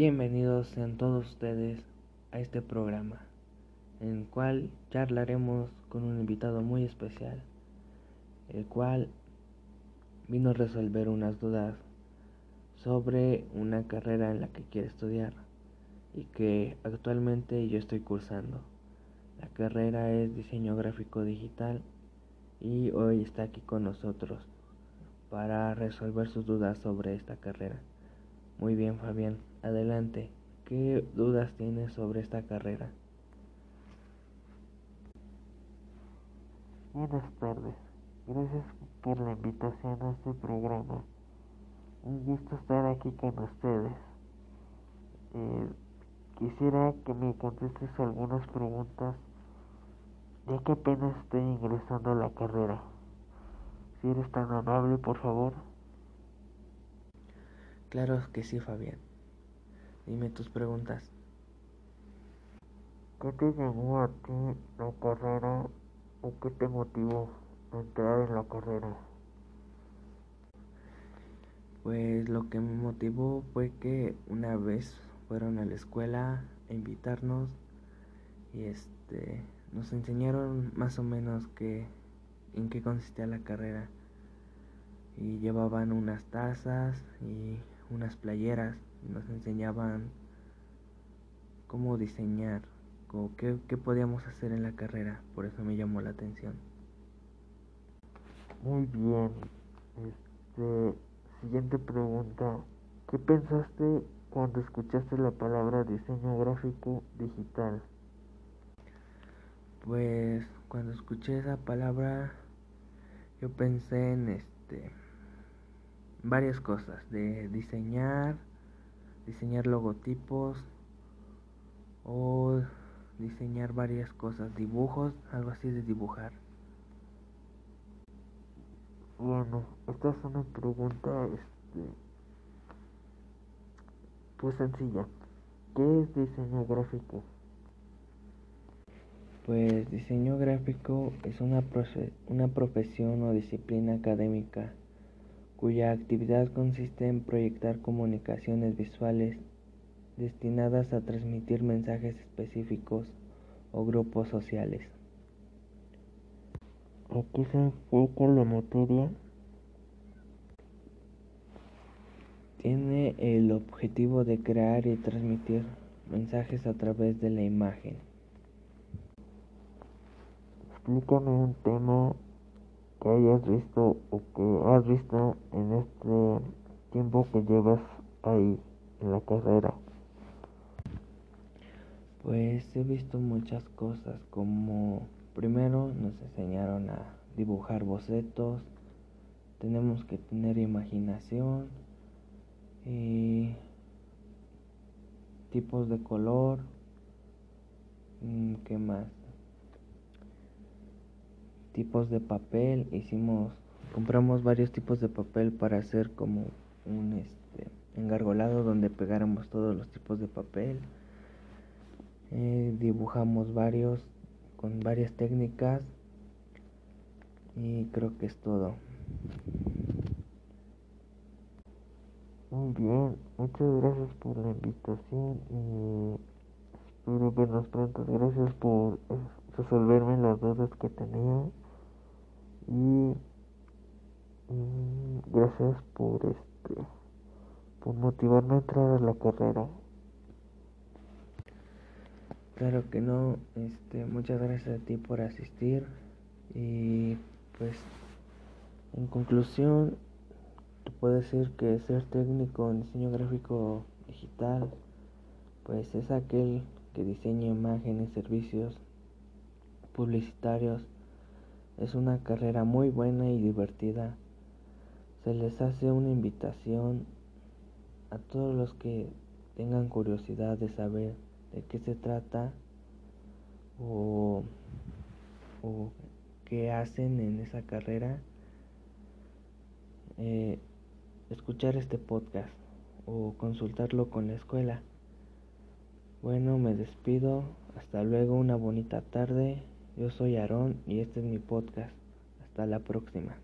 Bienvenidos sean todos ustedes a este programa, en el cual charlaremos con un invitado muy especial, el cual vino a resolver unas dudas sobre una carrera en la que quiere estudiar y que actualmente yo estoy cursando. La carrera es diseño gráfico digital y hoy está aquí con nosotros para resolver sus dudas sobre esta carrera. Muy bien, Fabián, adelante. ¿Qué dudas tienes sobre esta carrera? Buenas tardes. Gracias por la invitación a este programa. Un gusto estar aquí con ustedes. Eh, quisiera que me contestes algunas preguntas, ya que apenas estoy ingresando a la carrera. Si eres tan amable, por favor. Claro que sí, Fabián. Dime tus preguntas. ¿Qué te llamó a ti la carrera o qué te motivó a entrar en la carrera? Pues lo que me motivó fue que una vez fueron a la escuela a invitarnos y este nos enseñaron más o menos que en qué consistía la carrera y llevaban unas tazas y unas playeras y nos enseñaban cómo diseñar, o qué, qué podíamos hacer en la carrera, por eso me llamó la atención. Muy bien. Este, siguiente pregunta. ¿Qué pensaste cuando escuchaste la palabra diseño gráfico digital? Pues cuando escuché esa palabra yo pensé en este varias cosas, de diseñar, diseñar logotipos o diseñar varias cosas, dibujos, algo así de dibujar. Bueno, esta es una pregunta este pues sencilla. ¿Qué es diseño gráfico? Pues diseño gráfico es una, una profesión o disciplina académica cuya actividad consiste en proyectar comunicaciones visuales destinadas a transmitir mensajes específicos o grupos sociales. Aquí se enfoca la materia. Tiene el objetivo de crear y transmitir mensajes a través de la imagen. Explícame un tema que hayas visto o que has visto en este tiempo que llevas ahí en la carrera? Pues he visto muchas cosas como primero nos enseñaron a dibujar bocetos, tenemos que tener imaginación y tipos de color, mm, ¿qué más? Tipos de papel, hicimos, compramos varios tipos de papel para hacer como un este, engargolado donde pegáramos todos los tipos de papel. Eh, dibujamos varios con varias técnicas y creo que es todo. Muy bien, muchas gracias por la invitación y espero vernos pronto. Gracias por eh, resolverme las dudas que tenía y, gracias por este por motivarme a entrar a la carrera. Claro que no este muchas gracias a ti por asistir. Y pues en conclusión te puedo decir que ser técnico en diseño gráfico digital pues es aquel que diseña imágenes servicios publicitarios es una carrera muy buena y divertida. Se les hace una invitación a todos los que tengan curiosidad de saber de qué se trata o, o qué hacen en esa carrera. Eh, escuchar este podcast o consultarlo con la escuela. Bueno, me despido. Hasta luego, una bonita tarde. Yo soy Aarón y este es mi podcast. Hasta la próxima.